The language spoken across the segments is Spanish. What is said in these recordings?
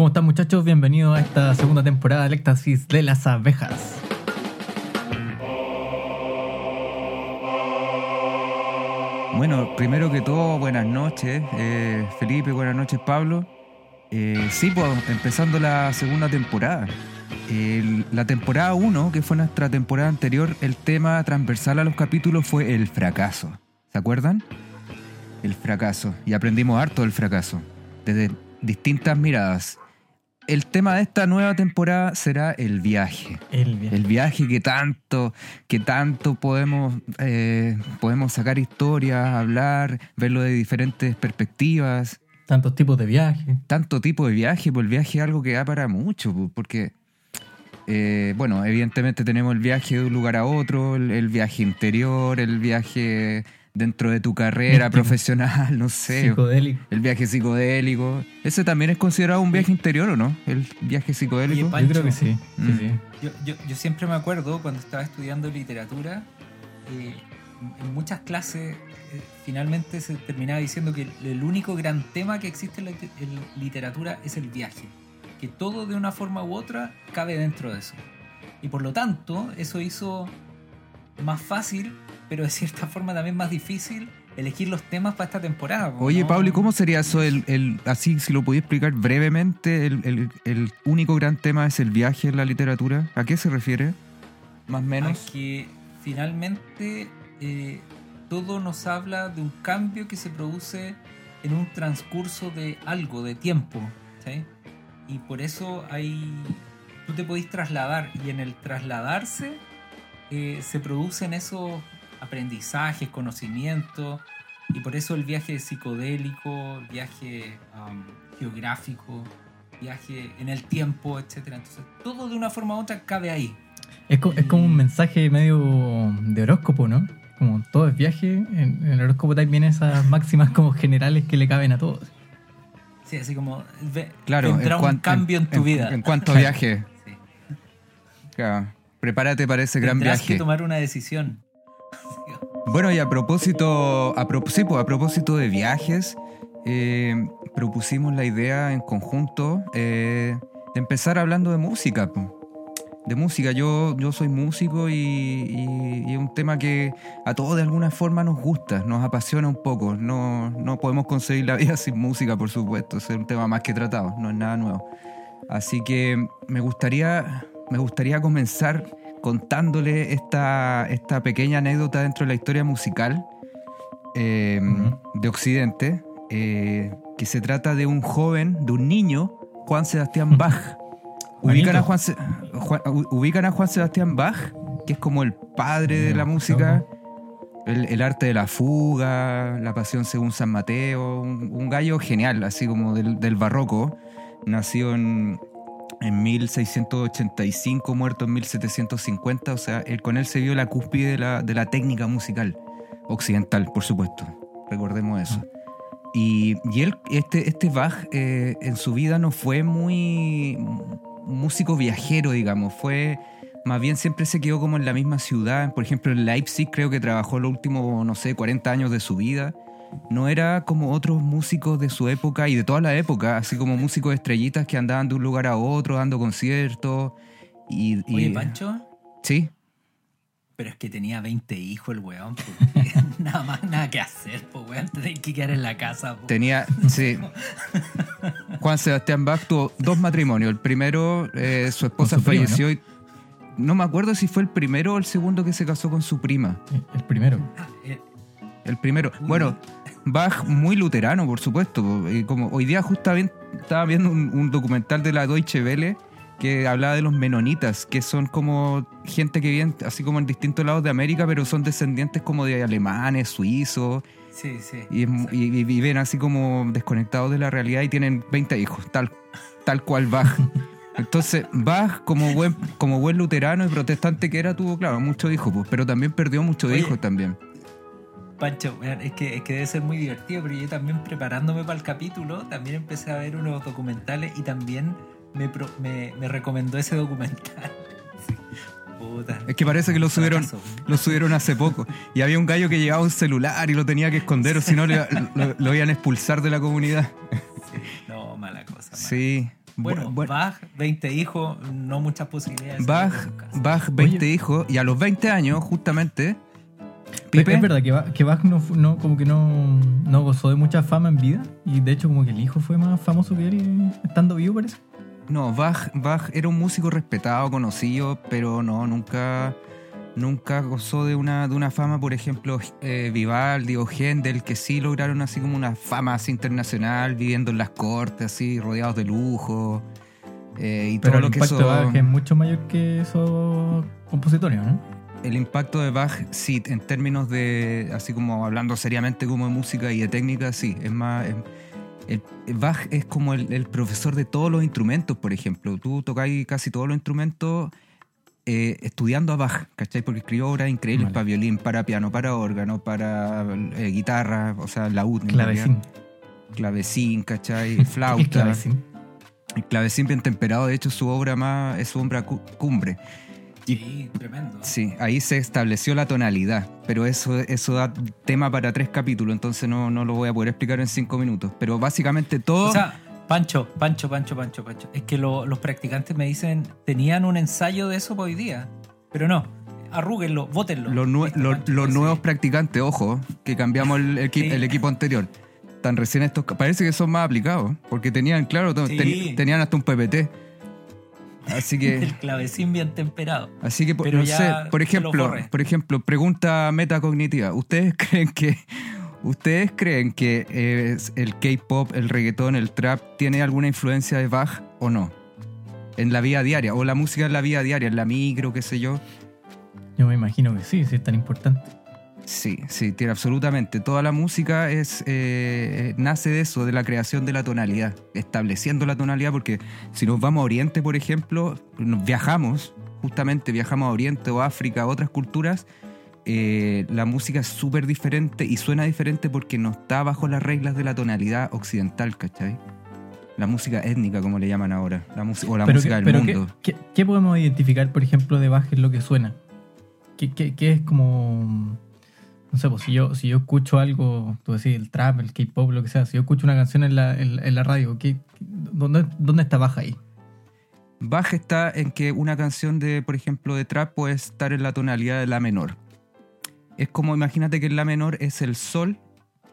¿Cómo están muchachos? Bienvenidos a esta segunda temporada del Éxtasis de las Abejas. Bueno, primero que todo, buenas noches, eh, Felipe, buenas noches, Pablo. Eh, sí, pues empezando la segunda temporada. La temporada 1, que fue nuestra temporada anterior, el tema transversal a los capítulos fue el fracaso. ¿Se acuerdan? El fracaso. Y aprendimos harto del fracaso, desde distintas miradas. El tema de esta nueva temporada será el viaje. El viaje. El viaje que tanto, que tanto podemos, eh, podemos sacar historias, hablar, verlo de diferentes perspectivas. Tantos tipos de viajes. Tanto tipo de viaje, pues el viaje es algo que da para mucho, pues, porque, eh, bueno, evidentemente tenemos el viaje de un lugar a otro, el, el viaje interior, el viaje dentro de tu carrera Místico. profesional, no sé. Psicodélico. El viaje psicodélico. ¿Ese también es considerado un viaje interior o no? El viaje psicodélico. Oye, Yo creo que sí. sí, Mm. sí. Yo, yo, yo siempre me acuerdo cuando estaba estudiando literatura, eh, en muchas clases eh, finalmente se terminaba diciendo que el, el único gran tema que existe en la en literatura es el viaje, que todo de una forma u otra cabe dentro de eso. Y por lo tanto, eso hizo más fácil, pero de cierta forma también más difícil elegir los temas para esta temporada. po, Oye. Pablo, ¿y cómo sería eso? El, el- así, si lo podías explicar brevemente, el, el- el único gran tema es el viaje en la literatura. ¿A qué se refiere? Más o a menos. que finalmente eh, todo nos habla de un cambio que se produce en un transcurso de algo, de tiempo. ¿sí? Y por eso hay. Tú te podés trasladar y en el trasladarse eh, se producen esos aprendizajes, conocimientos. Y por eso el viaje psicodélico, el viaje am, geográfico, viaje en el tiempo, etc. Entonces, todo de una forma u otra cabe ahí. Es, co- es como un mensaje medio de horóscopo, ¿no? Como todo es viaje. En, en el horóscopo también esas máximas como generales que le caben a todos. Sí, así como ve- Claro, vendrá un cambio en, tu vida. En cuanto a viaje. Sí. Claro. Prepárate para ese gran Tendrás viaje. que tomar una decisión. Bueno, y a propósito, a, pro- sí, pues, a propósito de viajes, eh, propusimos la idea en conjunto eh, de empezar hablando de música. po. De música, yo, yo soy músico y, y- y es un tema que a todos de alguna forma nos gusta, nos apasiona un poco. No, no podemos conseguir la vida sin música, por supuesto, es un tema más que tratado, no es nada nuevo. Así que me gustaría, me gustaría comenzar contándole esta, esta pequeña anécdota dentro de la historia musical eh, Ujú. de Occidente, eh, que se trata de un joven, de un niño, Juan Sebastián Bach. ¿Ubican a. Juan, Se- Juan- u- ubican a Juan Sebastián Bach, que es como el padre de la música, el, el arte de la fuga, la pasión según San Mateo, un, un gallo genial, así como del, del barroco. Nació en, en 1685, muerto en 1750, o sea, él, con él se vio la cúspide de la, de la técnica musical occidental, por supuesto. Recordemos eso. Y, y él, este, este Bach, eh, en su vida no fue muy músico viajero, digamos. Fue, más bien siempre se quedó como en la misma ciudad. Por ejemplo, en Leipzig creo que trabajó los últimos, no sé, 40 años de su vida. No era como otros músicos de su época y de toda la época, así como músicos estrellitas que andaban de un lugar a otro dando conciertos. Y, y- Oye, Pancho, Sí, pero es que tenía 20 hijos el weón. pues, nada más, nada que hacer, pues weón. Tenés que quedar en la casa. pues. Tenía, sí. Juan Sebastián Bach tuvo dos matrimonios. El primero, eh, su esposa prima, falleció y no me acuerdo si fue el primero o el segundo que se casó con su prima. El- El primero. Ah, eh, El primero. Bueno, Bach muy luterano, por supuesto. y como hoy día justamente estaba viendo un, un documental de la Deutsche Welle que hablaba de los menonitas, que son como gente que vive así como en distintos lados de América, pero son descendientes como de alemanes, suizos, sí, sí. y, viven así como desconectados de la realidad y tienen 20 hijos, tal, tal cual Bach. Entonces, Bach, como buen, como buen luterano y protestante que era, tuvo, claro, muchos hijos, pues, pero también perdió muchos Oye. hijos también. Pancho, weón, es que, es que debe ser muy divertido, pero yo también preparándome para el capítulo, también empecé a ver unos documentales y también me, pro- me, me recomendó ese documental. Sí. Puta. Es que parece que lo subieron, Fracaso. lo subieron hace poco. Y había un gallo que llevaba un celular y lo tenía que esconder, o si no le- lo, lo iban a expulsar de la comunidad. Sí, no, mala cosa. mala Sí, Bueno, Bu- bu- Bach, 20 hijos, no muchas posibilidades. de Bach. Bach 20 Oye. hijos, y a los 20 años, justamente, Pipe, Es verdad que, Bach- que Bach no, como que no, no gozó de mucha fama en vida. Y de hecho, como que el hijo fue más famoso que él estando vivo, parece. no, Bach, Bach era un músico respetado, conocido, pero no, nunca, nunca gozó de una, de una fama, por ejemplo, eh, Vivaldi o Händel, que sí lograron así como una fama así internacional, viviendo en las cortes, así, rodeados de lujo. eh, y Pero todo el lo que impacto eso, de Bach es mucho mayor que esos compositores, ¿no? El impacto de Bach, sí, en términos de, así como hablando seriamente como de música y de técnica, sí, es más... es- el, Bach es como el, el profesor de todos los instrumentos, por ejemplo. Tú tocáis casi todos los instrumentos eh, estudiando a Bach, ¿cachai? Porque escribió obras increíbles Vale. para violín, para piano, para órgano, para eh, guitarra, o sea, laúd. Clavecín. Clavecín, ¿cachai? El Flauta. clavecín. El clavecín bien temperado, de hecho, su obra más es su obra cu- cumbre. Sí, tremendo. Sí, ahí se estableció la tonalidad, pero eso, eso da tema para tres capítulos, entonces no, no lo voy a poder explicar en cinco minutos. Pero básicamente todo... O sea, Pancho, Pancho, Pancho, Pancho, Pancho. Es que lo- los practicantes me dicen, tenían un ensayo de eso hoy día. Pero no, arrúguenlo, bótenlo. los, nuevos sí. practicantes, ojo, que cambiamos el, equi- Sí. el equipo anterior. Tan recién estos... Parece que son más aplicados, porque tenían, claro, Sí. ten- tenían hasta un PPT. Así que... El clavecín bien temperado. Así que, Pero no ya sé, por ejemplo, por ejemplo, pregunta metacognitiva. ¿Ustedes creen que ustedes creen que eh, el K-pop, el reggaetón, el trap tiene alguna influencia de Bach o no? En la vida diaria o la música en la vida diaria, en la micro, qué sé yo. Yo me imagino que sí, sí es tan importante. Sí, sí, tiene absolutamente. Toda la música es eh, nace de eso, de la creación de la tonalidad, estableciendo la tonalidad, porque si nos vamos a Oriente, por ejemplo, nos viajamos, justamente viajamos a Oriente o África, a otras culturas, eh, la música es súper diferente y suena diferente porque no está bajo las reglas de la tonalidad occidental, ¿cachai? La música étnica, como le llaman ahora, la música o la pero música qué, del pero mundo. qué, qué podemos identificar, por ejemplo, de Bach en lo que suena? ¿Qué, qué- qué es como... No sé, pues si yo, si yo escucho algo, tú decís, el trap, el K-pop, lo que sea, si yo escucho una canción en la, en, en la radio, ¿qué, dónde, ¿dónde está Bach ahí? Baja está en que una canción de, por ejemplo, de trap puede estar en la tonalidad de la menor. Es como, imagínate que la menor es el sol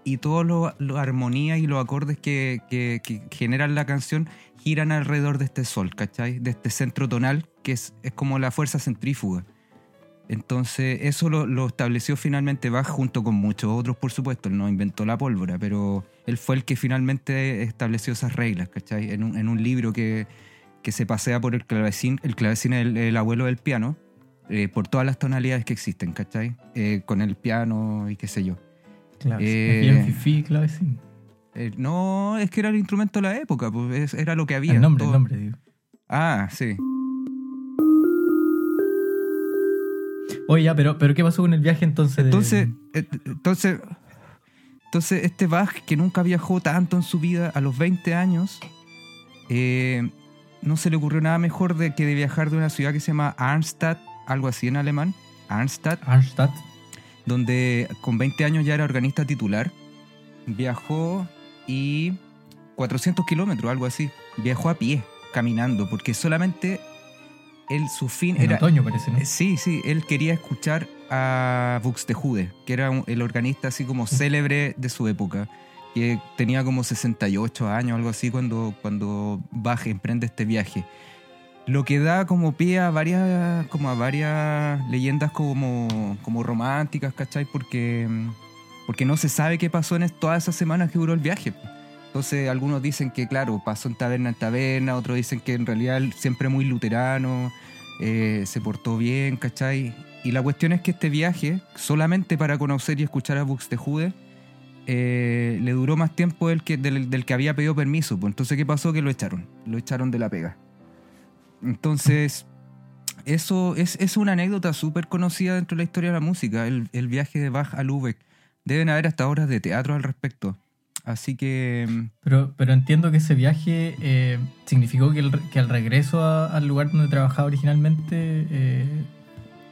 y todas las armonías y los acordes que, que- que generan la canción giran alrededor de este sol, ¿cachai? De este centro tonal que es, es como la fuerza centrífuga. Entonces, eso lo, lo estableció finalmente Bach junto con muchos otros, por supuesto. Él no inventó la pólvora, pero él fue el que finalmente estableció esas reglas, ¿cachai? En un, en un libro que, que se pasea por el clavecín. El clavecín es el, el abuelo del piano, eh, por todas las tonalidades que existen, ¿cachai? Eh, con el piano y qué sé yo. Claro, Eh, fifí, clavecín. Eh, no, es que era el instrumento de la época, pues es- era lo que había. El nombre, el nombre, digo. Ah, sí. Oye, ya, pero, pero ¿qué pasó con el viaje entonces? de- Entonces, eh, entonces, entonces este Bach que nunca viajó tanto en su vida, a los 20 años, eh, no se le ocurrió nada mejor de que de viajar de una ciudad que se llama Arnstadt, algo así en alemán, Arnstadt, Arnstadt. donde con 20 años ya era organista titular. Viajó y 400 kilómetros, algo así. Viajó a pie, caminando, porque solamente él, su fin En era... otoño parece, ¿no? Eh, Sí, sí, él quería escuchar a Buxtehude, que era un- el organista así como célebre de su época, que tenía como 68 años, algo así, cuando, cuando Bach emprende este viaje. Lo que da como pie a varias, como a varias leyendas como, como románticas, ¿cachai? Porque, porque no se sabe qué pasó en todas esas semanas que duró el viaje. Entonces algunos dicen que, claro, pasó en taberna en taberna, otros dicen que en realidad siempre muy luterano, eh, se portó bien, ¿cachai? Y la cuestión es que este viaje, solamente para conocer y escuchar a Buxtehude, eh, le duró más tiempo del que, del, que había pedido permiso. Pues entonces, ¿qué pasó? Que lo echaron. Lo echaron de la pega. Entonces, eso es, es una anécdota súper conocida dentro de la historia de la música, el, el viaje de Bach a Lübeck. Deben haber hasta obras de teatro al respecto. Así que... mm, Pero, pero entiendo que ese viaje eh, significó que, el, que al regreso a- al lugar donde trabajaba originalmente, eh,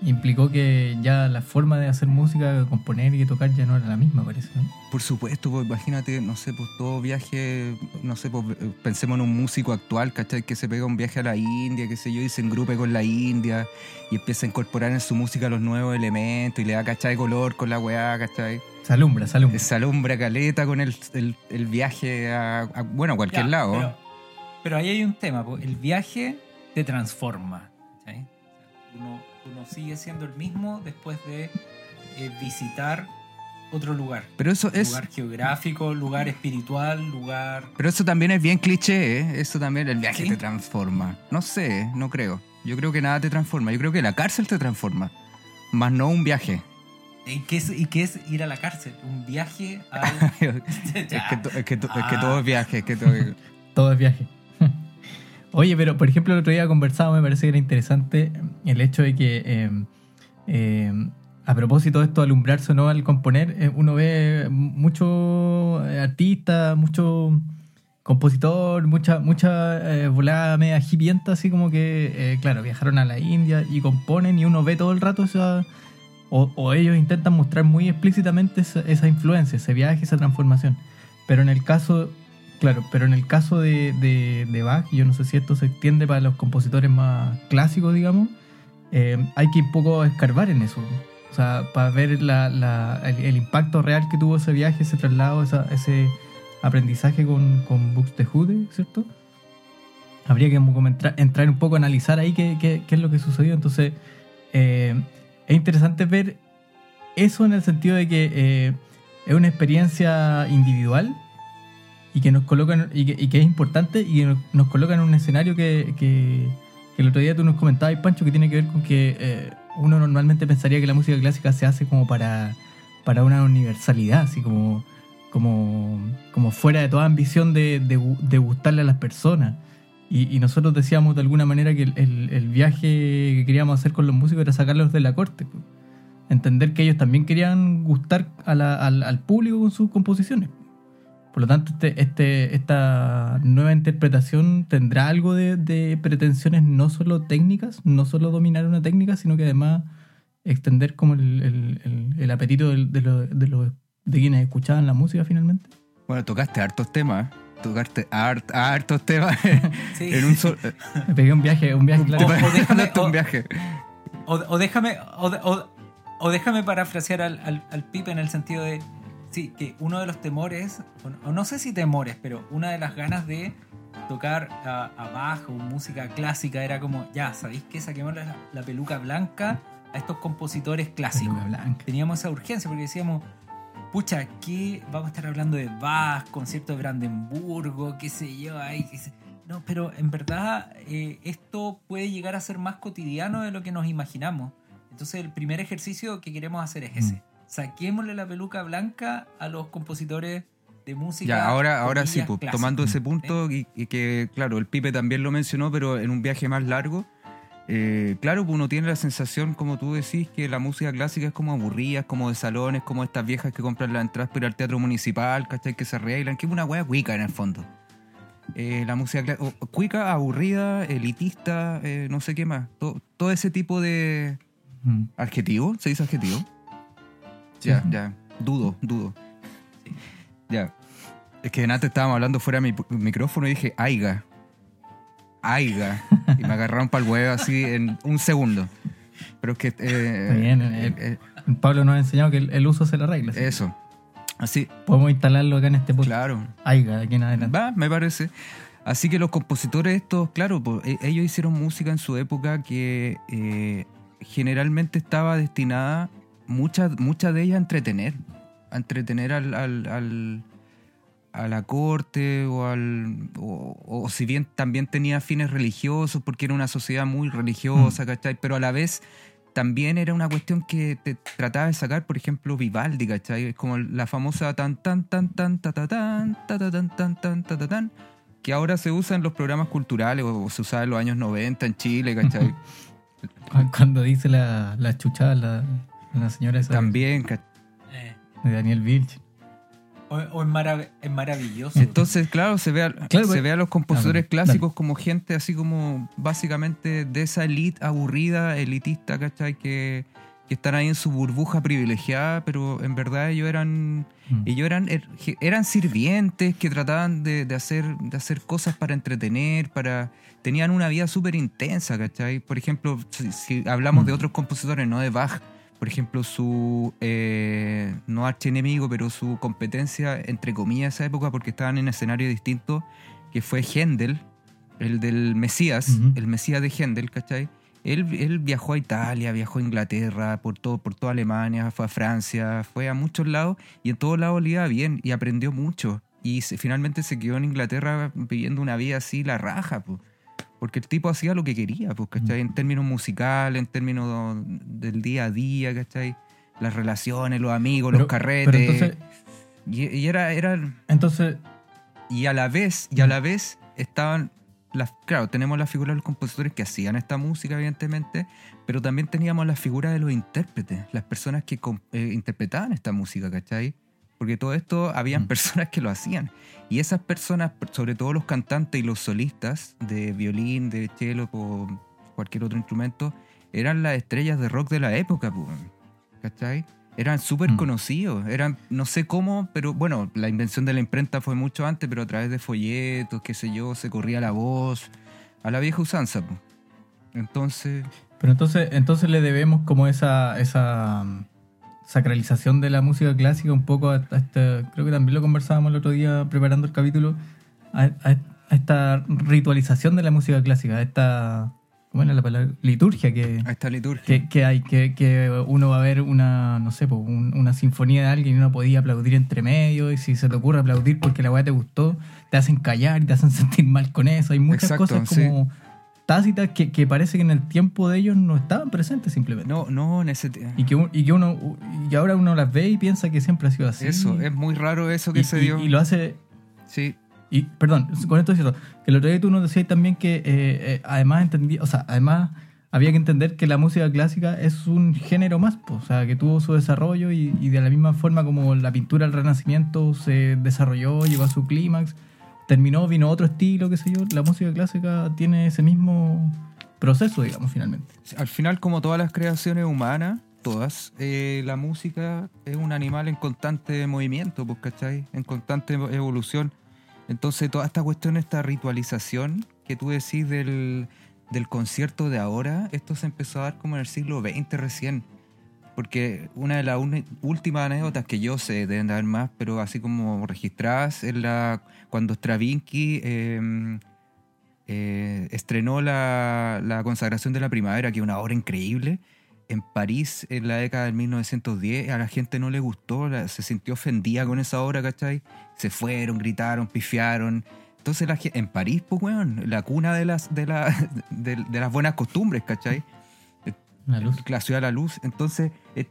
implicó que ya la forma de hacer música, de componer y de tocar ya no era la misma, parece. ¿no? Por supuesto, pues imagínate, no sé, pues todo viaje, no sé, pues eh, pensemos en un músico actual, ¿cachai? Que se pega un viaje a la India, qué sé yo, y se engrupe con la India y empieza a incorporar en su música los nuevos elementos y le da, ¿cachai? Color con la weá, ¿cachai? Se alumbra, se alumbra. Se alumbra caleta con el, el- el viaje a, a- bueno, a cualquier Ya, lado. Pero, pero ahí hay un tema, el viaje te transforma. ¿cachai? Uno, uno sigue siendo el mismo después de eh, visitar otro lugar. Pero eso es... Lugar geográfico, lugar espiritual, lugar... Pero eso también es bien cliché, ¿eh? Eso también, el viaje ¿Sí? te transforma. No sé, no creo. Yo creo que nada te transforma. Yo creo que la cárcel te transforma. Más no un viaje. ¿Y qué es, y qué es ir a la cárcel? Un viaje al... es, que, to- es, que to- es que todo es viaje. Es que todo es- Todo es viaje. Oye, pero por ejemplo, el otro día conversado, me parece que era interesante el hecho de que, eh, eh, a propósito de esto, de alumbrarse o no al componer, eh, uno ve mucho artista, mucho compositor, mucha, mucha eh, volada media hipienta, así como que, eh, claro, viajaron a la India y componen y uno ve todo el rato esa... O, o ellos intentan mostrar muy explícitamente esa, esa influencia, ese viaje, esa transformación. Pero en el caso Claro, pero en el caso de, de, de Bach, yo no sé si esto se extiende para los compositores más clásicos, digamos, eh, hay que un poco escarbar en eso. O sea, para ver la, el, impacto real que tuvo ese viaje, ese traslado, ese aprendizaje con, con Buxtehude, ¿cierto? Habría que entrar un poco a analizar ahí qué, qué- qué es lo que sucedió. Entonces, eh, es interesante ver eso en el sentido de que eh, es una experiencia individual y que nos colocan y que, es importante y que nos, nos coloca en un escenario que, que- el otro día tú nos comentabas, Pancho, que tiene que ver con que eh, uno normalmente pensaría que la música clásica se hace como para, para una universalidad, así como, como, como fuera de toda ambición de, de de gustarle a las personas. Y, y nosotros decíamos de alguna manera que el, el- el viaje que queríamos hacer con los músicos era sacarlos de la corte. pues. Entender que ellos también querían gustar a la- al, al público con sus composiciones. Por lo tanto, este, este, esta nueva interpretación tendrá algo de, de pretensiones no solo técnicas, no solo dominar una técnica, sino que además extender como el, el- apetito del- de, lo- de, los- de quienes escuchaban la música finalmente. Bueno, tocaste hartos temas. Tocaste hart- hartos temas Sí. en un solo... Me pegué un viaje, un viaje, claro. O- o déjame- un o- viaje. O, o déjame, o, o- o déjame parafrasear al, al, al Pipe en el sentido de, sí, que uno de los temores, o no, o no sé si temores, pero una de las ganas de tocar a, a Bach o música clásica era como, ya, ¿sabéis qué? Saquemos la, la peluca blanca a estos compositores clásicos. Peluca blanca. Teníamos esa urgencia porque decíamos, pucha, ¿qué? Vamos a estar hablando de Bach, concierto de Brandenburgo, qué sé yo, qué sé- No, pero en verdad eh, esto puede llegar a ser más cotidiano de lo que nos imaginamos. Entonces el primer ejercicio que queremos hacer es ese. Saquémosle la peluca blanca a los compositores de música. Ya, ahora, ahora sí, pues, tomando ese punto y, y que, claro, el Pipe también lo mencionó, pero en un viaje más largo, eh, claro, pues uno tiene la sensación, como tú decís, que la música clásica es como aburrida, es como de salones, como estas viejas que compran la entrada para ir al teatro municipal, ¿cachai? Que se arreglan, que es una wea cuica en el fondo. Eh, la música o- cuica, aburrida, elitista, eh, no sé qué más. To- todo ese tipo de Mm. adjetivo, ¿se dice adjetivo? Sí. Ya, ya. Dudo, dudo. Ya. Es que antes estábamos hablando fuera de mi micrófono y dije, aiga. Aiga. Y me agarraron para el huevo así en un segundo. Pero es que... eh, bien, eh, eh, eh, Pablo nos ha enseñado que el, el uso se la regla. ¿sí? eso. Así, Podemos instalarlo acá en este podcast. claro. Aiga, de aquí en adelante. Va, me parece. Así que los compositores estos, claro, pues, e- ellos hicieron música en su época que eh, generalmente estaba destinada, muchas muchas de ellas a entretener, a entretener al, al- al- a la corte o al o, o si bien también tenía fines religiosos porque era una sociedad muy religiosa, ¿cachai? Pero a la vez también era una cuestión que te trataba de sacar, por ejemplo, Vivaldi, ¿cachai? Es como la famosa tan tan tan tan ta ta tan ta ta tan tan tan ta ta tan que ahora se usa en los programas culturales o se usaba en los años 90 en Chile, ¿cachai? Cu- Cuando dice la, la chuchada, la, la señora esa También, ¿cachai? De Daniel Vilch. O, o es, marav- es maravilloso. Entonces, claro, se ve a, Claro, se pues- ve a los compositores Ah, dale. clásicos como gente así como básicamente de esa elite aburrida, elitista, ¿cachai? Que, que están ahí en su burbuja privilegiada, pero en verdad ellos eran Mm. ellos eran, er- eran sirvientes que trataban de, de hacer, de hacer cosas para entretener, para tenían una vida súper intensa, ¿cachai? Por ejemplo, si, si hablamos Mm. de otros compositores, no de Bach, por ejemplo, su, eh, no archienemigo, pero su competencia, entre comillas, esa época, porque estaban en escenarios distintos, que fue Händel, el del Mesías, el Mesías de Händel, ¿cachai? Él, él viajó a Italia, viajó a Inglaterra, por todo, por toda Alemania, fue a Francia, fue a muchos lados y en todos lados le iba bien y aprendió mucho. Y se- finalmente se quedó en Inglaterra viviendo una vida así, la raja. Porque el tipo hacía lo que quería, pues, ¿cachai? En términos musicales, en términos del día a día, ¿cachai? Las relaciones, los amigos, los carretes. Pero entonces, y, y era, era, entonces y a la vez, y a la vez estaban las, claro, tenemos la figura de los compositores que hacían esta música, evidentemente, pero también teníamos la figura de los intérpretes, las personas que eh, interpretaban esta música, ¿cachai? Porque todo esto, habían Mm. personas que lo hacían. Y esas personas, sobre todo los cantantes y los solistas de violín, de cello o cualquier otro instrumento, eran las estrellas de rock de la época, ¿cachai? Eran súper Mm. conocidos, eran, no sé cómo, pero bueno, la invención de la imprenta fue mucho antes, pero a través de folletos, qué sé yo, se corría la voz, a la vieja usanza. pues. Entonces, Pero entonces, entonces le debemos como esa, esa sacralización de la música clásica un poco a, a este, creo que también lo conversábamos el otro día preparando el capítulo, a, a- a esta ritualización de la música clásica, a esta, ¿cómo era la palabra? Liturgia que, a esta liturgia. que, que hay, que, que uno va a ver una, no sé, un- una sinfonía de alguien y uno podía aplaudir entre medio y si se te ocurre aplaudir porque la weá te gustó, te hacen callar y te hacen sentir mal con eso. Hay muchas Exacto, cosas sí. Tácitas que, que parece que en el tiempo de ellos no estaban presentes simplemente. No, no, en ese... Y que, y que uno y ahora uno las ve y piensa que siempre ha sido así. Eso, es muy raro eso que y, se y- dio. y lo hace Sí, y, perdón, con esto es cierto, que el otro día tú nos decías también que eh, eh, además entendí, o sea, además había que entender que la música clásica es un género más, o sea, que tuvo su desarrollo y, y de la misma forma como la pintura del Renacimiento se desarrolló, llegó a su clímax, terminó, vino otro estilo, qué sé yo, la música clásica tiene ese mismo proceso, digamos, finalmente. al final, como todas las creaciones humanas, todas, eh, la música es un animal en constante movimiento, pues, ¿cachai? En constante evolución. Entonces, toda esta cuestión, esta ritualización que tú decís del, del concierto de ahora, esto se empezó a dar como en el siglo XX recién. Porque una de las últimas anécdotas que yo sé, deben de haber más, pero así como registradas, es la, cuando Stravinsky eh, eh, estrenó la, consagración de la primavera, que es una obra increíble, en París en la década del 1910. A la gente no le gustó, se sintió ofendida con esa obra, ¿cachai? Se fueron, gritaron, pifiaron. Entonces, la, en París, pues, weón, la cuna de las, de, la, de, de las buenas costumbres, ¿cachai? La luz. la ciudad de la luz. Entonces, eh,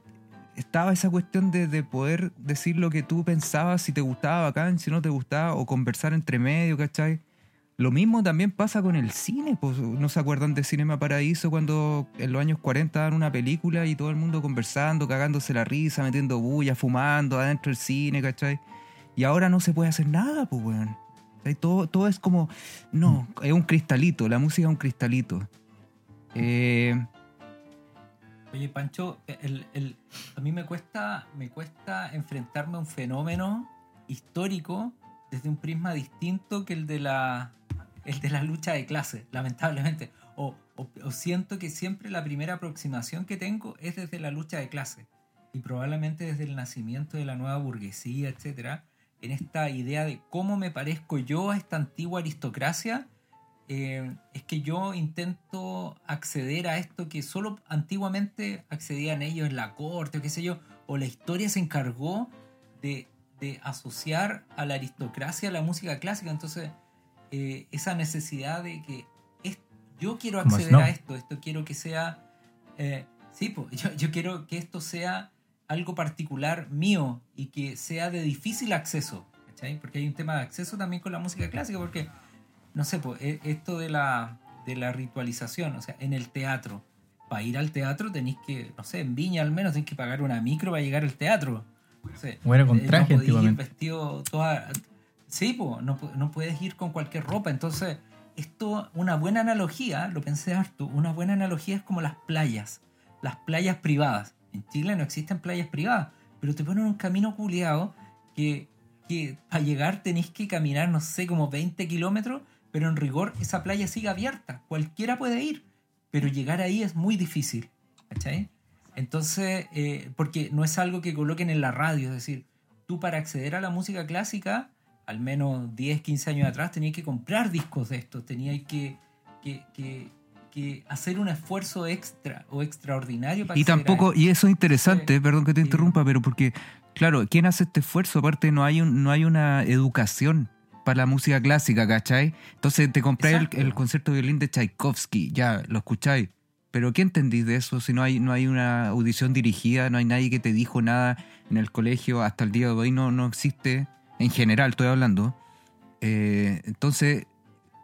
estaba esa cuestión de, de poder decir lo que tú pensabas, si te gustaba bacán, si no te gustaba, o conversar entre medio, ¿cachai? Lo mismo también pasa con el cine, pues, ¿no se acuerdan de Cinema Paraíso cuando en los años 40 daban una película y todo el mundo conversando, cagándose la risa, metiendo bulla, fumando adentro del cine, ¿cachai? Y ahora no se puede hacer nada, pues, weón. Todo, todo es como, no, es un cristalito, la música es un cristalito. Eh, Oye, Pancho, el- a mí me cuesta, me cuesta enfrentarme a un fenómeno histórico desde un prisma distinto que el de la, el de la lucha de clases, lamentablemente. O, o- o siento que siempre la primera aproximación que tengo es desde la lucha de clases. Y probablemente desde el nacimiento de la nueva burguesía, etcétera, en esta idea de cómo me parezco yo a esta antigua aristocracia eh, es que yo intento acceder a esto que solo antiguamente accedían ellos en la corte o qué sé yo, o la historia se encargó de, de asociar a la aristocracia a la música clásica. Entonces, eh, esa necesidad de que es- yo quiero acceder a esto, esto quiero que sea... eh, sí, po, yo, yo quiero que esto sea algo particular mío y que sea de difícil acceso, ¿cachai? Porque hay un tema de acceso también con la música clásica, porque no sé, pues, e- esto de la, de la ritualización, o sea, en el teatro. Para ir al teatro tenéis que, no sé, en Viña al menos tenéis que pagar una micro para llegar al teatro. O era con Eh, traje no ir vestido toda... Sí, po, no, no puedes ir con cualquier ropa. Entonces, esto, una buena analogía, lo pensé harto, una buena analogía es como las playas, las playas privadas. En Chile no existen playas privadas, pero te ponen un camino culeado que, que para llegar tenés que caminar, no sé, como 20 kilómetros, pero en rigor esa playa sigue abierta, cualquiera puede ir, pero llegar ahí es muy difícil, ¿cachai? Entonces, eh, porque no es algo que coloquen en la radio, es decir, tú para acceder a la música clásica, al menos 10, 15 años atrás, tenías que comprar discos de estos, tenías que, que, que- que hacer un esfuerzo extra o extraordinario para Y tampoco, y eso es interesante, Sí. perdón que te interrumpa, pero porque, claro, ¿quién hace este esfuerzo? Aparte, no hay, un, no hay una educación para la música clásica, ¿cachai? Entonces te compráis el, concierto de violín de Tchaikovsky, ya, lo escucháis. Pero ¿qué entendís de eso? Si no hay, no hay una audición dirigida, no hay nadie que te dijo nada en el colegio, hasta el día de hoy no, no existe, en general estoy hablando. Eh, entonces,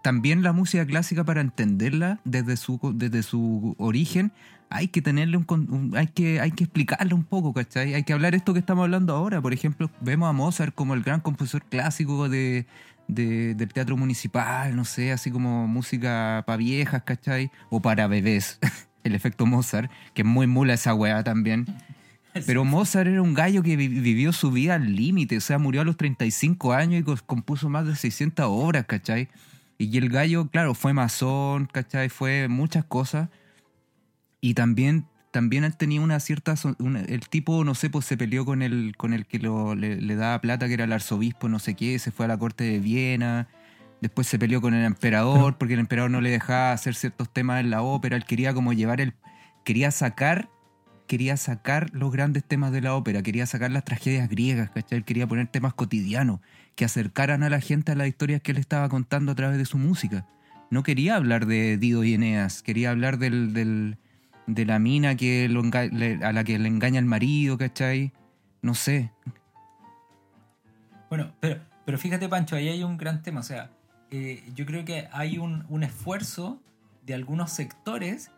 también la música clásica para entenderla desde su, desde su origen, hay que tenerle un, un- hay que hay que explicarle un poco, ¿cachai? Hay que hablar esto que estamos hablando ahora. Por ejemplo, vemos a Mozart como el gran compositor clásico de, de- del teatro municipal, no sé, así como música para viejas, ¿cachai? O para bebés, el efecto Mozart, que es muy mula esa weá también. Pero Mozart era un gallo que vi- vivió su vida al límite, o sea, murió a los 35 años y compuso más de 600 obras, ¿cachai? Y el gallo, claro, fue masón, ¿cachai? Fue muchas cosas. Y también, también él tenía una cierta... una- el tipo, no sé, pues se peleó con el, con el que lo, le, le daba plata, que era el arzobispo, no sé qué, se fue a la corte de Viena. Después se peleó con el emperador, porque el emperador no le dejaba hacer ciertos temas en la ópera. Él quería como llevar el... Quería sacar quería sacar los grandes temas de la ópera, quería sacar las tragedias griegas, ¿cachai? Él quería poner temas cotidianos que acercaran a la gente a las historias que él estaba contando a través de su música. No quería hablar de Dido y Eneas, quería hablar del, del- de la mina que lo le- a la que le engaña el marido, ¿cachai? No sé. Bueno, pero, pero fíjate, Pancho, ahí hay un gran tema. O sea, eh, yo creo que hay un, un esfuerzo de algunos sectores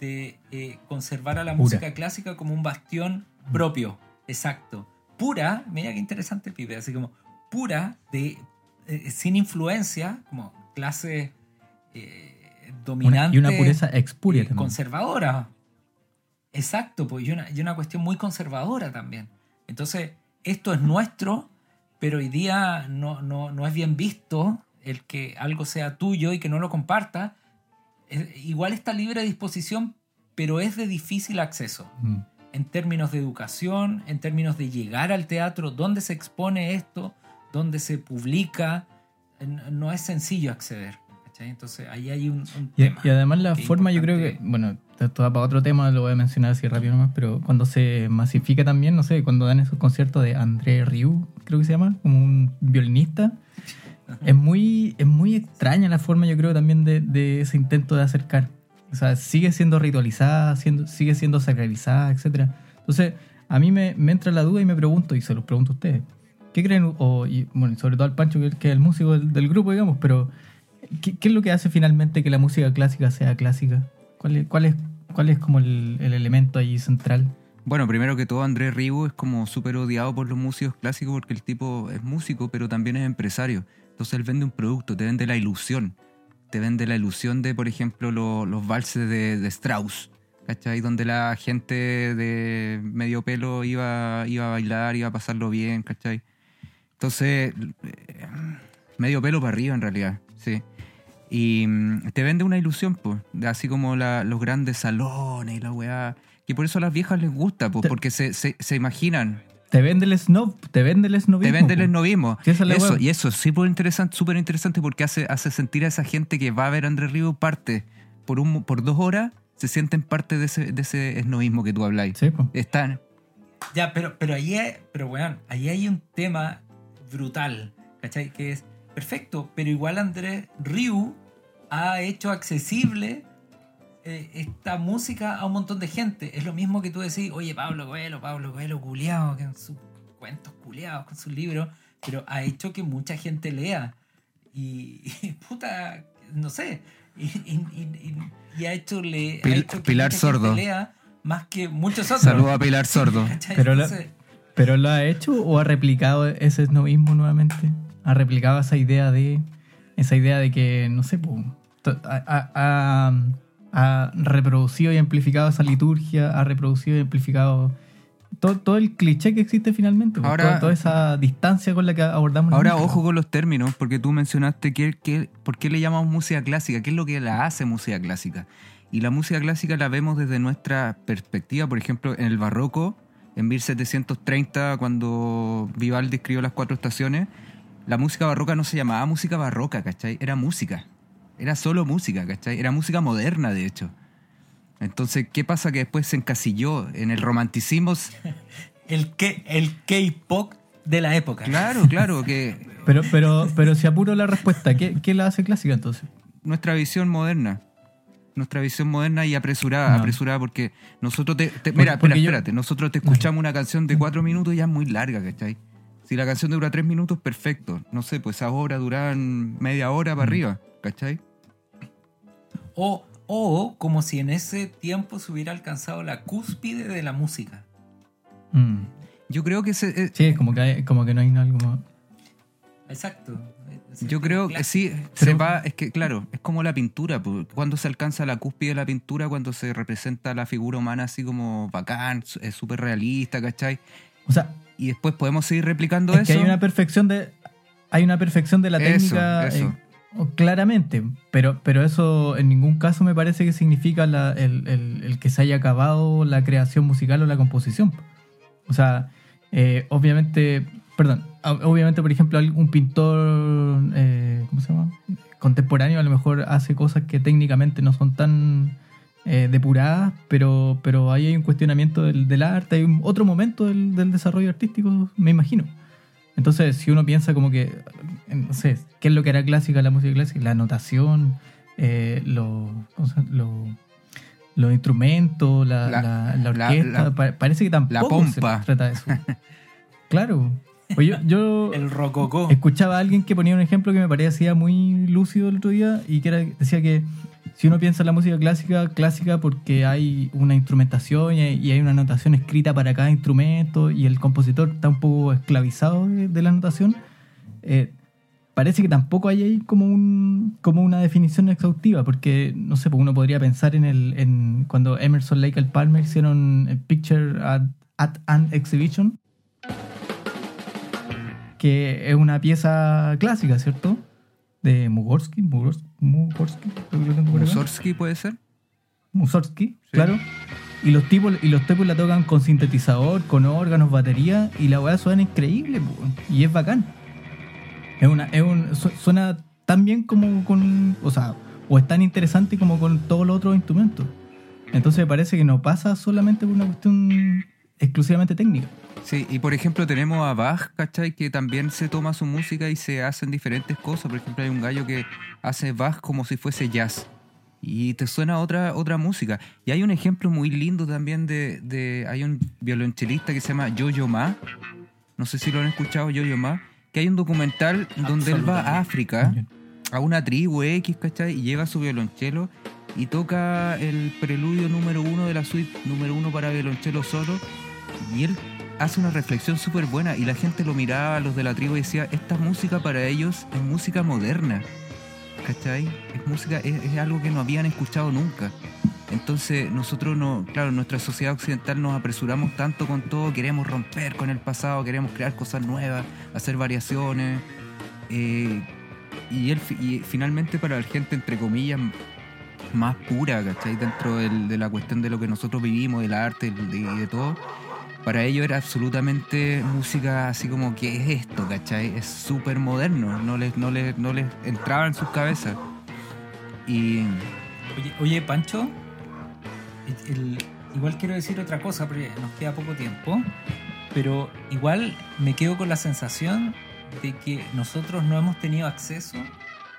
de eh, conservar a la Pura. música clásica como un bastión propio. Exacto. Pura, mira qué interesante, pibe. Así como pura, de eh, sin influencia, como clase eh, Una- dominante. y una pureza expuria también. conservadora. Exacto, pues y una, y una cuestión muy conservadora también. Entonces, esto es nuestro, pero hoy día no, no, no es bien visto el que algo sea tuyo y que no lo comparta. Eh, Igual está libre de disposición, pero es de difícil acceso. Mm. En términos de educación, en términos de llegar al teatro, dónde se expone esto, dónde se publica, no es sencillo acceder. ¿Cachai? Entonces ahí hay un, un Y, tema y además la forma, yo creo que, bueno, esto va para otro tema, lo voy a mencionar así rápido nomás, pero cuando se masifica también, no sé, cuando dan esos conciertos de André Rieu, creo que se llama, como un violinista, es muy, es muy extraña la forma, yo creo, también de, de ese intento de acercar. O sea, sigue siendo ritualizada, siendo, sigue siendo sacralizada, etc. Entonces, a mí me, me entra la duda y me pregunto, y se los pregunto a ustedes, ¿qué creen? O, y, bueno, sobre todo al Pancho, que, es- que es el músico del, del grupo, digamos, pero ¿qué, es lo que hace finalmente que la música clásica sea clásica? ¿Cuál es, cuál es, cuál es como el, el elemento ahí central? Bueno, primero que todo, Andrés Ribu es como súper odiado por los músicos clásicos porque el tipo es músico, pero también es empresario. Entonces él vende un producto, te vende la ilusión. Te vende la ilusión de, por ejemplo, lo- los valses de, de Strauss, ¿cachai? Donde la gente de medio pelo iba, iba a bailar, iba a pasarlo bien, ¿cachai? Entonces, eh, medio pelo para arriba en realidad, sí. Y mm, te vende una ilusión, pues, así como la- los grandes salones y la weá. Y por eso a las viejas les gusta, pues, Te- porque se, se, se imaginan. Te vende el snob, te vende el snobismo. Te vende el po. esnovismo. Sí, es Eso, y eso es súper interesante, súper interesante porque hace, hace sentir a esa gente que va a ver a Andrés Río parte por, un, por dos horas, se sienten parte de ese, de ese esnovismo que tú habláis. Sí, po. Están. Ya, pero, pero ahí hay, pero weón, ahí hay un tema brutal, ¿cachai? Que es perfecto, pero igual Andrés Ryu ha hecho accesible eh, esta música a un montón de gente. Es lo mismo que tú decís, oye, Pablo Coelho, Pablo Coelho, culiado, con sus cuentos culiados, con sus libros, pero ha hecho que mucha gente lea. Y, y, puta, no sé, y, y- y- y- y ha hecho, le, ha Pil- hecho que Pilar mucha gente Sordo. lea más que muchos otros. Saludos a Pilar Sordo. Pero la- ¿Pero lo ha hecho o ha replicado ese esnovismo nuevamente? ¿Ha replicado esa idea de. Esa idea de que, no sé, to- ha, reproducido y amplificado esa liturgia, ha reproducido y amplificado todo, todo el cliché que existe finalmente, Ahora- toda, toda esa distancia con la que abordamos Ahora, ojo con los términos, porque tú mencionaste que, que- por qué le llamamos música clásica, qué es lo que la hace música clásica. Y la música clásica la vemos desde nuestra perspectiva, por ejemplo, en el barroco, en 1730, cuando Vivaldi escribió las cuatro estaciones, la música barroca no se llamaba música barroca, ¿cachai? Era música. Era solo música, ¿cachai? Era música moderna, de hecho. Entonces, ¿qué pasa? Que después se encasilló en el romanticismo. El, K- el K-pop de la época. Claro, claro, que Pero, pero, pero si apuro la respuesta, ¿qué, qué la hace clásica entonces? nuestra visión moderna. Nuestra visión moderna y apresurada, No. apresurada porque nosotros te... te- Porque- mira, espera, porque yo- espérate. Nosotros te escuchamos una canción de cuatro minutos y ya es muy larga, ¿cachai? Si la canción dura tres minutos, perfecto. No sé, pues esas horas duran media hora Mm. para arriba, ¿cachai? O, o como si en ese tiempo se hubiera alcanzado la cúspide de la música. Mm. Yo creo que se, eh, Sí, es como que, hay- como que no hay algo más. Exacto. Yo creo que sí, se va, es que claro, es como la pintura, pues, cuando se alcanza la cúspide de la pintura, cuando se representa la figura humana así como bacán, es súper realista, ¿cachai? O sea, Y después podemos seguir replicando es eso. que hay una perfección de hay una perfección de la Eso, técnica eso. eh, claramente pero pero eso en ningún caso me parece que significa la- el, el- el que se haya acabado la creación musical o la composición o sea eh, obviamente perdón ob- obviamente por ejemplo algún pintor eh, cómo se llama contemporáneo a lo mejor hace cosas que técnicamente no son tan eh, depuradas, pero, pero ahí hay un cuestionamiento del, del arte, hay un, otro momento del, del desarrollo artístico, me imagino. Entonces, si uno piensa como que, no sé, ¿qué es lo que era clásica, la música clásica? La notación, eh, los, ¿cómo se llama? los, instrumentos, la, La- la, orquesta, pa- parece que tampoco pompa. se trata de eso. claro. Pues yo, yo El rococó. escuchaba a alguien que ponía un ejemplo que me parecía muy lúcido el otro día y que era, decía que si uno piensa en la música clásica, clásica porque hay una instrumentación y hay, una notación escrita para cada instrumento y el compositor está un poco esclavizado de, la notación, eh, parece que tampoco hay ahí como, un, como una definición exhaustiva, porque, no sé, pues uno podría pensar en, el, cuando Emerson, Lake y Palmer hicieron eh, Picture at, at an Exhibition, que es una pieza clásica, ¿cierto? De Mugorsky, Mugorsky, Mugorsky. Mussorgsky puede ser. Mussorgsky, claro. Y los tipos y los tipos la tocan con sintetizador, con órganos, batería, y la weá suena increíble, y es bacán. Es una, es un, su- suena tan bien como con, o sea, o es tan interesante como con todos los otros instrumentos. Entonces me parece que no pasa solamente por una cuestión exclusivamente técnica. Sí, y por ejemplo tenemos a Bach, ¿cachai? Que también se toma su música y se hacen diferentes cosas. Por ejemplo, hay un gallo que hace Bach como si fuese jazz. Y te suena otra, otra música. Y hay un ejemplo muy lindo también de, de... Hay un violonchelista que se llama Yo-Yo Ma. No sé si lo han escuchado, Yo-Yo Ma. Que hay un documental donde él va a África, a una tribu X, ¿cachai? Y lleva su violonchelo y toca el preludio número uno de la suite número uno para violonchelo solo. Y él hace una reflexión súper buena y la gente lo miraba los de la tribu y decía, esta música para ellos es música moderna. ¿Cachai? Es música, es, es algo que no habían escuchado nunca. Entonces nosotros no, claro, nuestra sociedad occidental nos apresuramos tanto con todo, queremos romper con el pasado, queremos crear cosas nuevas, hacer variaciones. eh, y, él, y finalmente para la gente, entre comillas, más pura, ¿cachai? Dentro del- de la cuestión de lo que nosotros vivimos, del arte y de todo, para ellos era absolutamente música así como, ¿qué es esto, cachai? Es súper moderno, no les, no, les, no entraba en sus cabezas. Y Oye, oye, Pancho, igual quiero decir otra cosa, porque nos queda poco tiempo, pero igual me quedo con la sensación de que nosotros no hemos tenido acceso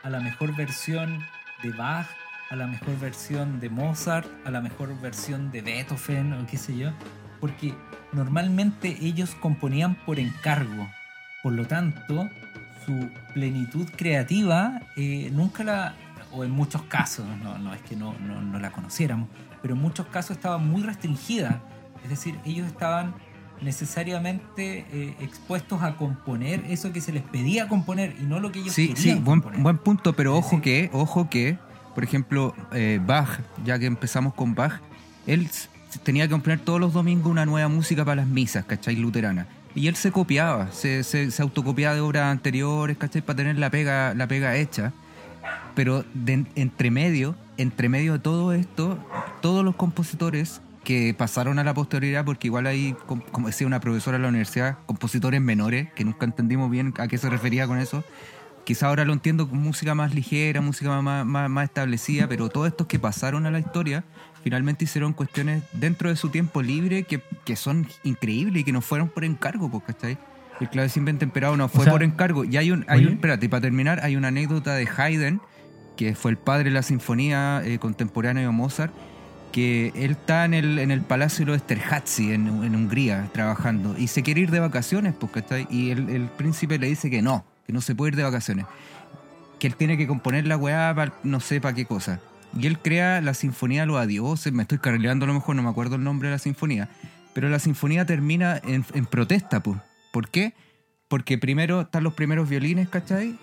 a la mejor versión de Bach, a la mejor versión de Mozart, a la mejor versión de Beethoven o qué sé yo, porque normalmente ellos componían por encargo, por lo tanto su plenitud creativa eh, nunca la, o en muchos casos, no, no es que no, no, no la conociéramos, pero en muchos casos estaba muy restringida. Es decir, ellos estaban necesariamente eh, expuestos a componer eso que se les pedía componer y no lo que ellos Sí, querían sí, buen, componer. buen punto, pero ojo sí. que, ojo que, por ejemplo, eh, Bach, ya que empezamos con Bach, él tenía que componer todos los domingos una nueva música para las misas, ¿cachai? Luterana. Y él se copiaba, se, se, autocopiaba de obras anteriores, ¿cachai? Para tener la pega, la pega hecha. Pero entre medio, entre medio de todo esto, todos los compositores que pasaron a la posterioridad, porque igual hay, com- como decía una profesora de la universidad, compositores menores, que nunca entendimos bien a qué se refería con eso. Quizá ahora lo entiendo con música más ligera, música más, más establecida, pero todos estos que pasaron a la historia finalmente hicieron cuestiones dentro de su tiempo libre que, que son increíbles y que no fueron por encargo, pues, ¿cachai? El clavecín temperado no fue sea, por encargo. Y hay un, hay un, espérate, para terminar, hay una anécdota de Haydn, que fue el padre de la sinfonía eh, contemporánea de Mozart, que él está en el, en el Palacio de los Esterházy en, en Hungría trabajando y se quiere ir de vacaciones, pues, ¿cachai? Y el, el príncipe le dice que no, que no se puede ir de vacaciones, que él tiene que componer la weá para no sé para qué cosa. Y él crea la Sinfonía de los Adioses, me estoy carrileando a lo mejor, no me acuerdo el nombre de la sinfonía, pero la sinfonía termina en, protesta, pues. ¿Por qué? Porque primero están los primeros violines, ¿cachai?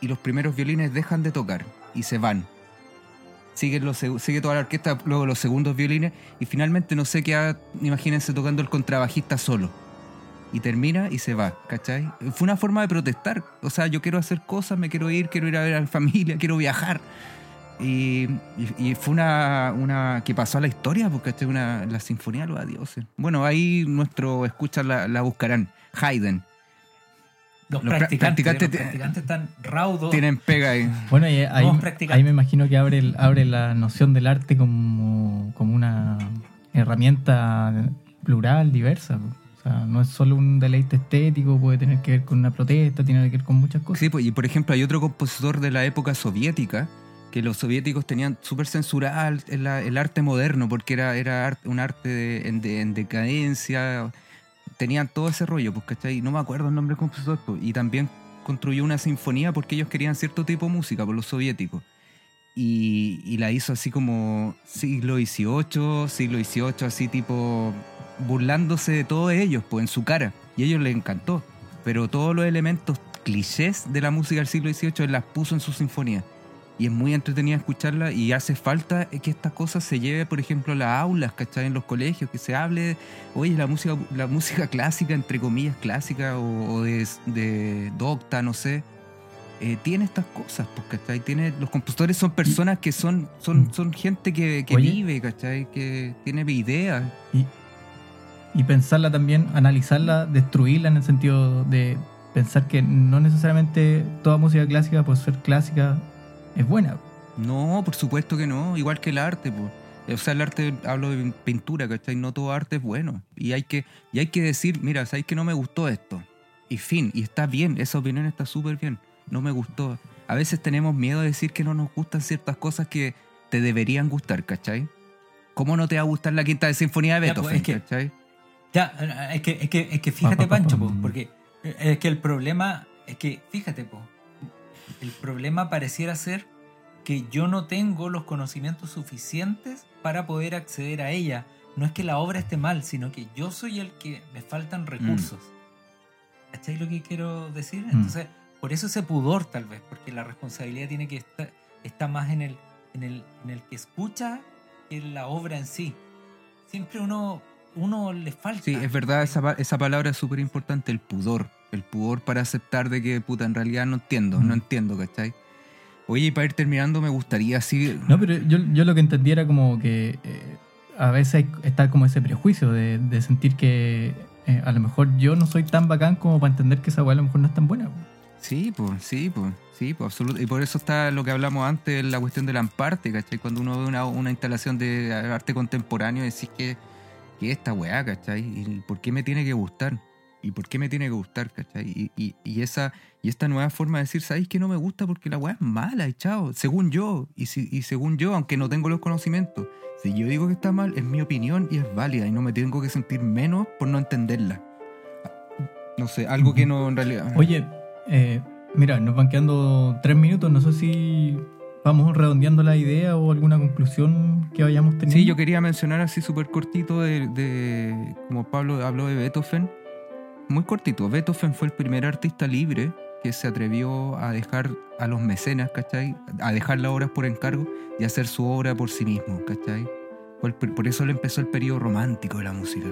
Y los primeros violines dejan de tocar y se van. Sigue, los, sigue toda la orquesta, luego los segundos violines, y finalmente no sé qué, imagínense tocando el contrabajista solo. Y termina y se va, ¿cachai? Fue una forma de protestar. O sea, yo quiero hacer cosas, me quiero ir, quiero ir a ver a mi familia, quiero viajar. Y, y- y fue una, una que pasó a la historia, porque esta es una, la Sinfonía de los Adioses. Bueno, ahí nuestro escucha la, la buscarán. Haydn. Los, Los pra- practicantes, practicantes los ti- practicantes están raudos. Tienen pega ahí. Bueno, y ahí, ahí me imagino que abre, abre la noción del arte como, como una herramienta plural, diversa. po. O sea, no es solo un deleite estético, puede tener que ver con una protesta, tiene que ver con muchas cosas. Sí, pues, y por ejemplo, hay otro compositor de la época soviética que los soviéticos tenían súper censurado el, arte moderno porque era, era un arte en, de- en decadencia. Tenían todo ese rollo, pues, ¿cachai? No me acuerdo el nombre del compositor. pues, y también construyó una sinfonía porque ellos querían cierto tipo de música, por los soviéticos. Y, y la hizo así como siglo XVIII, siglo XVIII, así tipo burlándose de todos ellos, pues en su cara. Y a ellos les encantó. Pero todos los elementos clichés de la música del siglo XVIII él las puso en su sinfonía. Y es muy entretenida escucharla y hace falta que estas cosas se lleve, por ejemplo, a las aulas, ¿cachai? En los colegios, que se hable, oye, la música, la música clásica, entre comillas, clásica o, o de, de docta, no sé, eh, tiene estas cosas, pues, ¿cachai? Tiene, los compositores son personas que son, son, son gente que, que Oye. vive, ¿cachai? Que tiene ideas. Y, y pensarla también, analizarla, destruirla en el sentido de pensar que no necesariamente toda música clásica, por ser clásica, es buena. No, por supuesto que no, igual que el arte, pues. O sea, el arte, hablo de pintura, ¿cachai? No todo arte es bueno. Y hay que, y hay que decir, mira, ¿sabes que no me gustó esto? Y fin, y está bien, esa opinión está súper bien. No me gustó. A veces tenemos miedo de decir que no nos gustan ciertas cosas que te deberían gustar, ¿cachai? ¿Cómo no te va a gustar la quinta de sinfonía de Ya, pues, Beethoven, es que- ¿cachai? Ya, es que, es que, es que fíjate, Pancho, po, porque es que el problema, es que, fíjate, po, el problema pareciera ser que yo no tengo los conocimientos suficientes para poder acceder a ella. No es que la obra esté mal, sino que yo soy el que me faltan recursos. ¿Cachai lo que quiero decir? Entonces, por eso ese pudor tal vez, porque la responsabilidad tiene que estar está más en el, en el, en el que escucha que en la obra en sí. Siempre uno, uno le falta. Sí, es verdad, esa, esa palabra es súper importante, el pudor. El pudor para aceptar de que, puta, en realidad no entiendo, Mm. no entiendo, ¿cachai? Oye, y para ir terminando, me gustaría así... No, pero yo, yo lo que entendí era como que eh, a veces está como ese prejuicio de, de sentir que eh, a lo mejor yo no soy tan bacán como para entender que esa weá a lo mejor no es tan buena. Sí, pues, sí, pues, sí, pues, absoluto. Y por eso está lo que hablamos antes, la cuestión del amparte, ¿cachai? Cuando uno ve una, una instalación de arte contemporáneo, decís que, que esta weá, ¿cachai? ¿Y por qué me tiene que gustar? ¿Y por qué me tiene que gustar, cachai? Y, y, y esa, y esta nueva forma de decir, ¿sabéis que no me gusta porque la weá es mala, y chao? Según yo, y, si, y según yo, aunque no tengo los conocimientos, si yo digo que está mal, es mi opinión y es válida, y no me tengo que sentir menos por no entenderla. No sé, algo que no en realidad... Oye, eh, mira, nos van quedando tres minutos, no sé si vamos redondeando la idea o alguna conclusión que vayamos teniendo. Sí, yo quería mencionar así súper cortito de, de- como Pablo habló de Beethoven, muy cortito, Beethoven fue el primer artista libre que se atrevió a dejar a los mecenas, ¿cachai? A dejar las obras por encargo y hacer su obra por sí mismo, ¿cachai? Pr- por eso le empezó el periodo romántico de la música.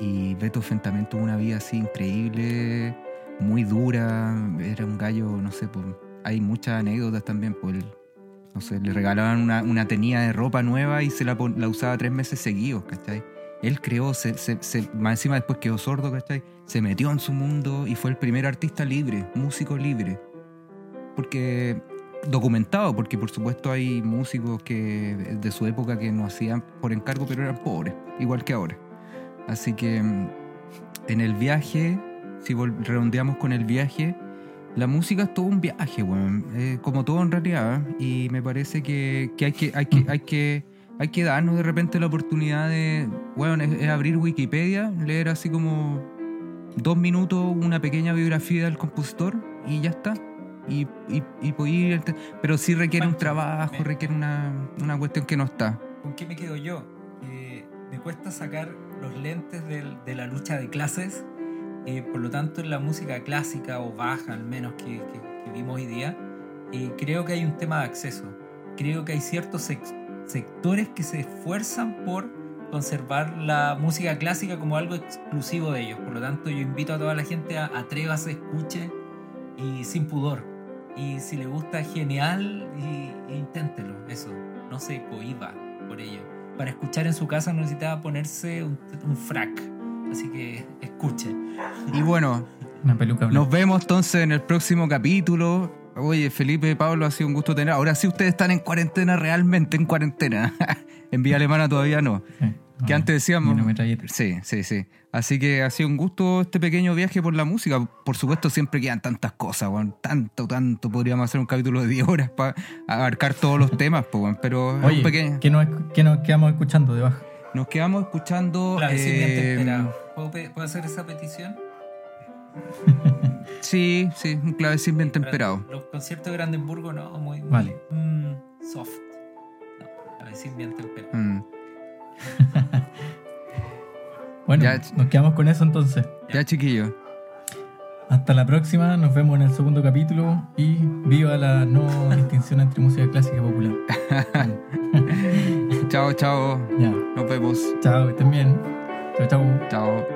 Y Beethoven también tuvo una vida así increíble, muy dura, era un gallo, no sé, pues, hay muchas anécdotas también, pues no sé, le regalaban una, una de ropa nueva y se la, la usaba tres meses seguidos, ¿cachai? Él creó, se, se- se- más encima después quedó sordo, ¿cachai? Se metió en su mundo y fue el primer artista libre, músico libre. Porque, documentado, porque por supuesto hay músicos que de su época que no hacían por encargo, pero eran pobres, igual que ahora. Así que en el viaje, si redondeamos con el viaje, la música es todo un viaje, weón. Eh, como todo en realidad. ¿eh? Y me parece que, que hay que, hay que, hay que, hay que darnos de repente la oportunidad de, bueno, es, es abrir Wikipedia, leer así como dos minutos una pequeña biografía del compositor y ya está. Y, y, y poder pero sí requiere un trabajo, requiere una, una cuestión que no está. ¿Con qué me quedo yo? Eh, me cuesta sacar los lentes del- de la lucha de clases. eh, por lo tanto, en la música clásica o baja, al menos que, que- que vimos hoy día, eh, creo que hay un tema de acceso. Creo que hay ciertos sec- sectores que se esfuerzan por conservar la música clásica como algo exclusivo de ellos. Por lo tanto, yo invito a toda la gente a atrévase, escuche y sin pudor. Y si le gusta, genial, y, y inténtelo, eso. No se cohiba por ello. Para escuchar en su casa no necesitaba ponerse un, un frac. Así que escuche. Y bueno, Una peluca blanca. Nos vemos entonces en el próximo capítulo. Oye, Felipe, Pablo, ha sido un gusto tener. Ahora sí ustedes están en cuarentena, realmente en cuarentena. en Vía Alemana todavía no. Sí. Que antes decíamos. Sí, sí, sí. Así que ha sido un gusto este pequeño viaje por la música. Por supuesto, siempre quedan tantas cosas, weón. Tanto, tanto. Podríamos hacer un capítulo de 10 horas para abarcar todos los temas, pues, weón. Pero es un Oye, pequeño- ¿qué nos, qué nos quedamos escuchando debajo? nos quedamos escuchando. Clavecilmente eh, temperado. ¿Puedo, puedo hacer esa petición? sí, sí, un clavecín bien temperado. Los conciertos de Brandenburgo, no, muy, muy, Vale. mm, soft. No, clavecín bien temperado. Mm. Bueno, Ya. nos quedamos con eso entonces. Ya, chiquillo. Hasta la próxima, nos vemos en el segundo capítulo y viva la no distinción entre música clásica y popular. Chao, chao. ya, Nos vemos. chao, que estén bien. Chao, chao. Chao.